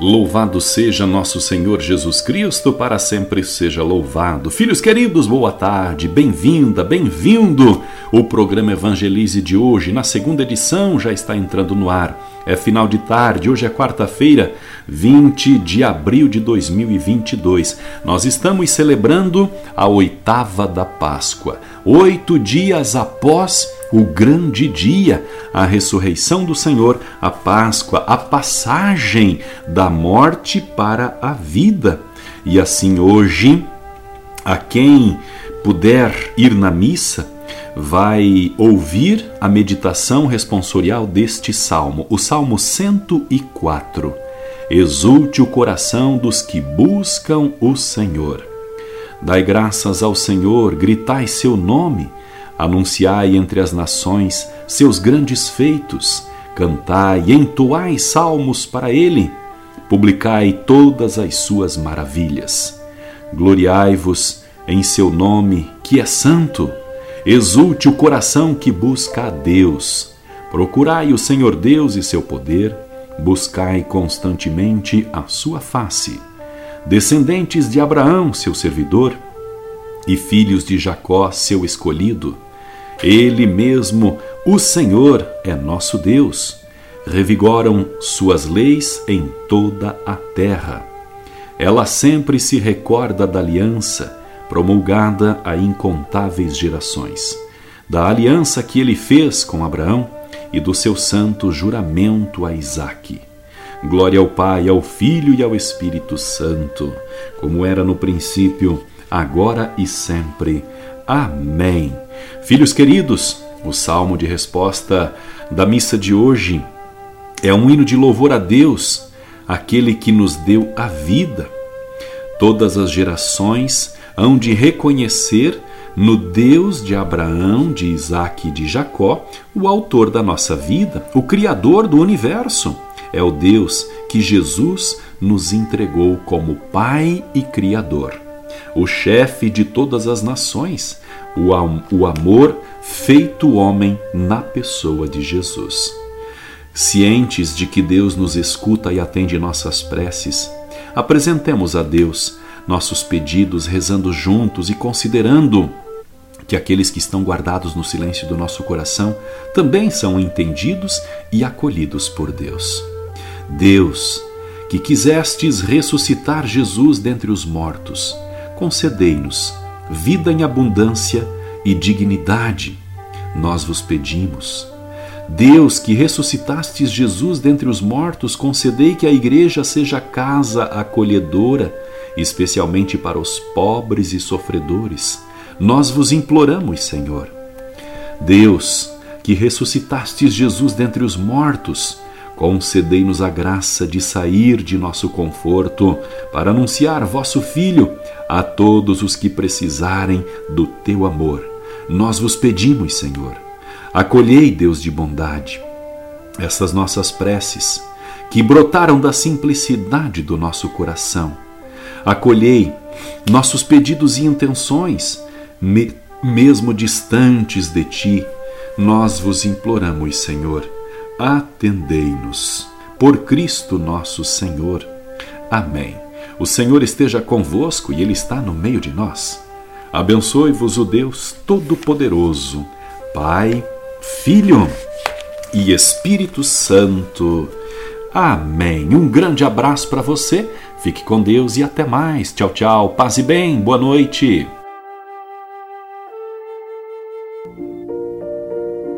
Louvado seja nosso Senhor Jesus Cristo, para sempre seja louvado. Filhos queridos, boa tarde, bem-vinda, bem-vindo. O programa Evangelize de hoje, na segunda edição, já está entrando no ar. É final de tarde, hoje é quarta-feira, 20 de abril de 2022. Nós estamos celebrando a oitava da Páscoa, oito dias após o grande dia, a ressurreição do Senhor, a Páscoa, a passagem da morte para a vida. E assim hoje, a quem puder ir na missa, vai ouvir a meditação responsorial deste salmo, o Salmo 104. Exulte o coração dos que buscam o Senhor. Dai graças ao Senhor, gritai seu nome Anunciai entre as nações seus grandes feitos, cantai e entoai salmos para ele, publicai todas as suas maravilhas. Gloriai-vos em seu nome, que é santo. Exulte o coração que busca a Deus. Procurai o Senhor Deus e seu poder, buscai constantemente a sua face. Descendentes de Abraão, seu servidor, e filhos de Jacó, seu escolhido, ele mesmo, o Senhor, é nosso Deus. Revigoram suas leis em toda a terra. Ela sempre se recorda da aliança promulgada a incontáveis gerações, da aliança que ele fez com Abraão e do seu santo juramento a Isaque. Glória ao Pai, ao Filho e ao Espírito Santo, como era no princípio, agora e sempre. Amém. Filhos queridos, o salmo de resposta da missa de hoje é um hino de louvor a Deus, aquele que nos deu a vida. Todas as gerações hão de reconhecer no Deus de Abraão, de Isaac e de Jacó, o autor da nossa vida, o Criador do universo. É o Deus que Jesus nos entregou como Pai e Criador, o chefe de todas as nações, o amor feito homem na pessoa de Jesus. Cientes de que Deus nos escuta e atende nossas preces, apresentemos a Deus nossos pedidos rezando juntos e considerando que aqueles que estão guardados no silêncio do nosso coração também são entendidos e acolhidos por Deus. Deus, que quisestes ressuscitar Jesus dentre os mortos, concedei-nos vida em abundância e dignidade, nós vos pedimos. Deus, que ressuscitastes Jesus dentre os mortos, concedei que a igreja seja casa acolhedora, especialmente para os pobres e sofredores. Nós vos imploramos, Senhor. Deus, que ressuscitastes Jesus dentre os mortos, concedei-nos a graça de sair de nosso conforto para anunciar vosso Filho a todos os que precisarem do teu amor. Nós vos pedimos, Senhor, acolhei, Deus de bondade, essas nossas preces que brotaram da simplicidade do nosso coração. Acolhei nossos pedidos e intenções, me, mesmo distantes de ti, nós vos imploramos, Senhor atendei-nos. Por Cristo nosso Senhor. Amém. O Senhor esteja convosco e Ele está no meio de nós. Abençoe-vos o Deus Todo-Poderoso, Pai, Filho e Espírito Santo. Amém. Um grande abraço para você. Fique com Deus e até mais. Tchau, tchau. Paz e bem. Boa noite.